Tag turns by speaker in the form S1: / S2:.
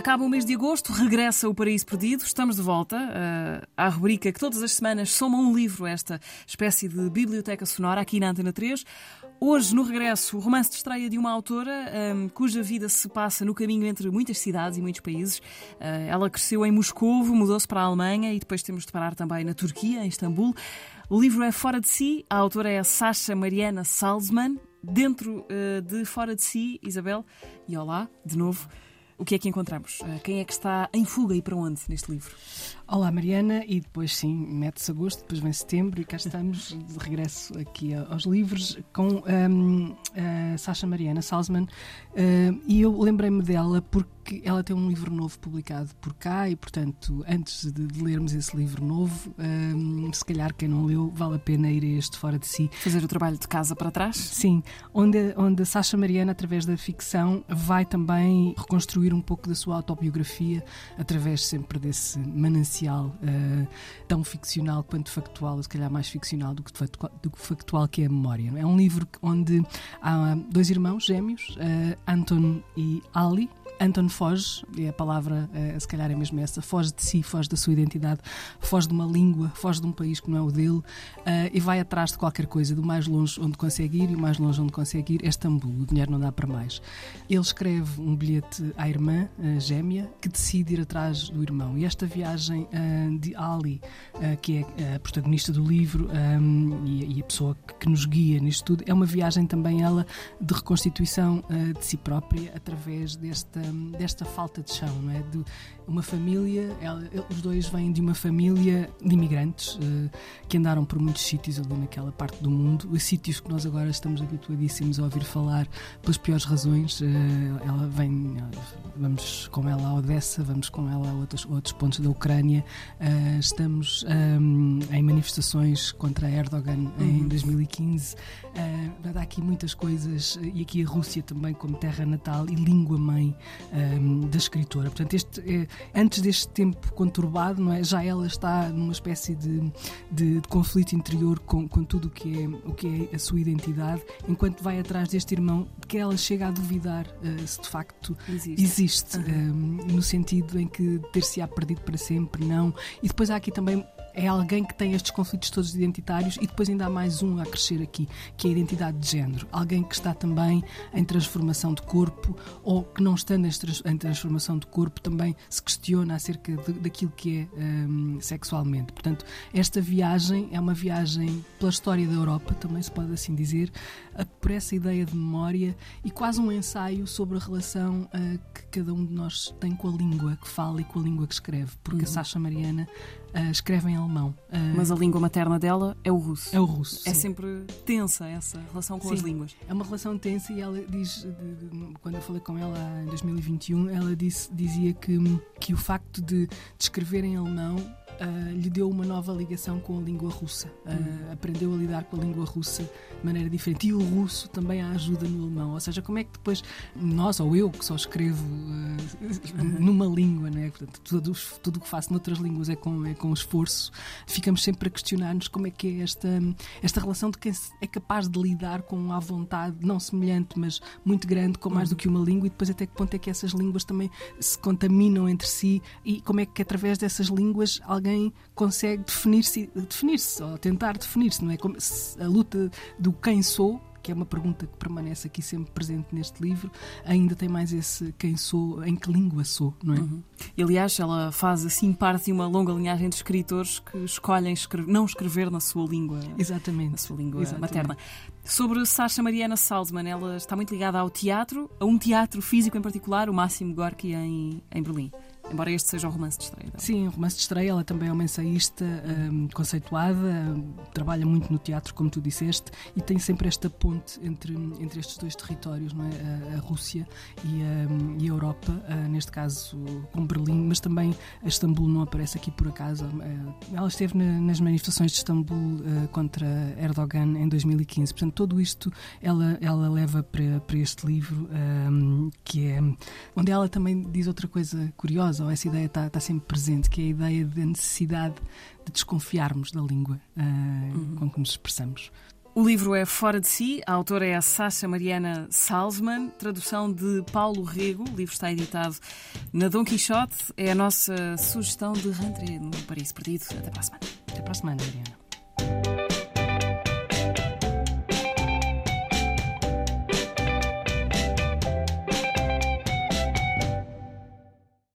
S1: Acaba o mês de agosto, regressa o Paraíso Perdido, estamos de volta uh, à rubrica que todas as semanas soma um livro, esta espécie de biblioteca sonora aqui na Antena 3. Hoje, no regresso, o romance de estreia de uma autora um, cuja vida se passa no caminho entre muitas cidades e muitos países. Uh, ela cresceu em Moscou, mudou-se para a Alemanha e depois temos de parar também na Turquia, em Istambul. O livro é Fora de Si, a autora é Sasha Mariana Salzman. Dentro uh, de Fora de Si, Isabel, e olá, de novo. O que é que encontramos? Quem é que está em fuga e para onde neste livro?
S2: Olá, Mariana, e depois sim, mete-se agosto, depois vem setembro e cá estamos de regresso aqui aos livros com um, a Sasha Mariana Salzman. Uh, e eu lembrei-me dela porque ela tem um livro novo publicado por cá e, portanto, antes de, de lermos esse livro novo, um, se calhar quem não leu, vale a pena ir a este fora de si.
S1: Fazer o trabalho de casa para trás?
S2: Sim, onde, onde a Sasha Mariana, através da ficção, vai também reconstruir um pouco da sua autobiografia através sempre desse manancial uh, tão ficcional quanto factual, ou se calhar mais ficcional do que factual, do que, factual, que é a memória. É um livro onde há dois irmãos gêmeos, uh, Anton e Ali, Anton foge, e a palavra uh, se calhar é mesmo essa, foge de si, foge da sua identidade, foge de uma língua, foge de um país que não é o dele uh, e vai atrás de qualquer coisa, do mais longe onde consegue ir e o mais longe onde consegue ir é Istambul, o dinheiro não dá para mais. Ele escreve um bilhete à irmã uh, gêmea que decide ir atrás do irmão e esta viagem de Ali, que é a protagonista do livro um, e, a pessoa que, nos guia nisto tudo, é uma viagem também ela de reconstituição de si própria através desta desta falta de chão, não é? De uma família, ela, os dois vêm de uma família de imigrantes uh, que andaram por muitos sítios ali naquela parte do mundo, os sítios que nós agora estamos habituadíssimos a ouvir falar pelas piores razões. Uh, ela vem, vamos com ela a Odessa, vamos com ela a outros, outros pontos da Ucrânia, uh, estamos um, em manifestações contra Erdogan uhum. em 2015. Uh, há aqui muitas coisas, e aqui a Rússia também como terra natal e língua mãe um, da escritora. Portanto, este, é, antes deste tempo conturbado, não é? já ela está numa espécie de, de, de conflito interior com, com tudo o que, é, o que é a sua identidade, enquanto vai atrás deste irmão que ela chega a duvidar uh, se de facto existe, existe uhum. um, no sentido em que ter-se-á perdido para sempre, não. E depois há aqui também é alguém que tem estes conflitos todos identitários e depois ainda há mais um a crescer aqui, que é a identidade de género. Alguém que está também em transformação de corpo ou que não estando em transformação de corpo também se questiona acerca de, daquilo que é um, sexualmente. Portanto, esta viagem é uma viagem pela história da Europa, também se pode assim dizer, por essa ideia de memória e quase um ensaio sobre a relação uh, que cada um de nós tem com a língua que fala e com a língua que escreve, porque uhum. a Sasha Mariana uh, escreve em alemão.
S1: Uh, Mas a língua materna dela é o russo.
S2: É o russo.
S1: É sim. sempre tensa essa relação com sim, as línguas.
S2: É uma relação tensa e ela diz, quando eu falei com ela em 2021, ela disse, dizia que, que o facto de, de escrever em alemão uh, lhe deu uma nova ligação com a língua russa. Uh, aprendeu a lidar com a língua russa de maneira diferente. E o russo também a ajuda no alemão. Ou seja, como é que depois nós, ou eu, que só escrevo uh, numa língua, né? Portanto, tudo, o que faço noutras línguas é com, é com esforço, ficamos sempre a questionar-nos como é que é esta, esta relação de quem é capaz de lidar com a vontade, não semelhante, mas muito grande, com mais do que uma língua, e depois até que ponto é que essas línguas também se contaminam entre si e como é que através dessas línguas alguém consegue definir-se, definir-se ou tentar definir-se, não é? Como a luta do quem sou que é uma pergunta que permanece aqui sempre presente neste livro, ainda tem mais esse quem sou, em que língua sou, não é? Uhum.
S1: E, aliás, ela faz assim parte de uma longa linhagem de escritores que escolhem escrever, não escrever na sua língua,
S2: Exatamente.
S1: na sua língua
S2: Exatamente.
S1: materna. Sobre Sasha Mariana Salzman, ela está muito ligada ao teatro, a um teatro físico em particular, o Máximo Gorki em, em Berlim. Embora este seja o romance de estreia.
S2: Sim, o romance de estreia. Ela também é uma ensaísta um, conceituada, um, trabalha muito no teatro, como tu disseste, e tem sempre esta ponte entre, entre estes dois territórios, não é? a, a Rússia e a, um, e a Europa, uh, neste caso com Berlim, mas também a Istambul não aparece aqui por acaso. Uh, ela esteve na, nas manifestações de Istambul uh, contra Erdogan em 2015. Portanto, tudo isto ela, ela leva para, para este livro, que é onde ela também diz outra coisa curiosa, ou essa ideia está, está sempre presente, que é a ideia da necessidade de desconfiarmos da língua uh, uhum. com que nos expressamos.
S1: O livro é Fora de Si, a autora é a Sasha Mariana Salzman, tradução de Paulo Rego. O livro está editado na Dom Quixote. É a nossa sugestão de rentrée no Paris Perdido. Até para a semana.
S2: Até para a semana, Mariana.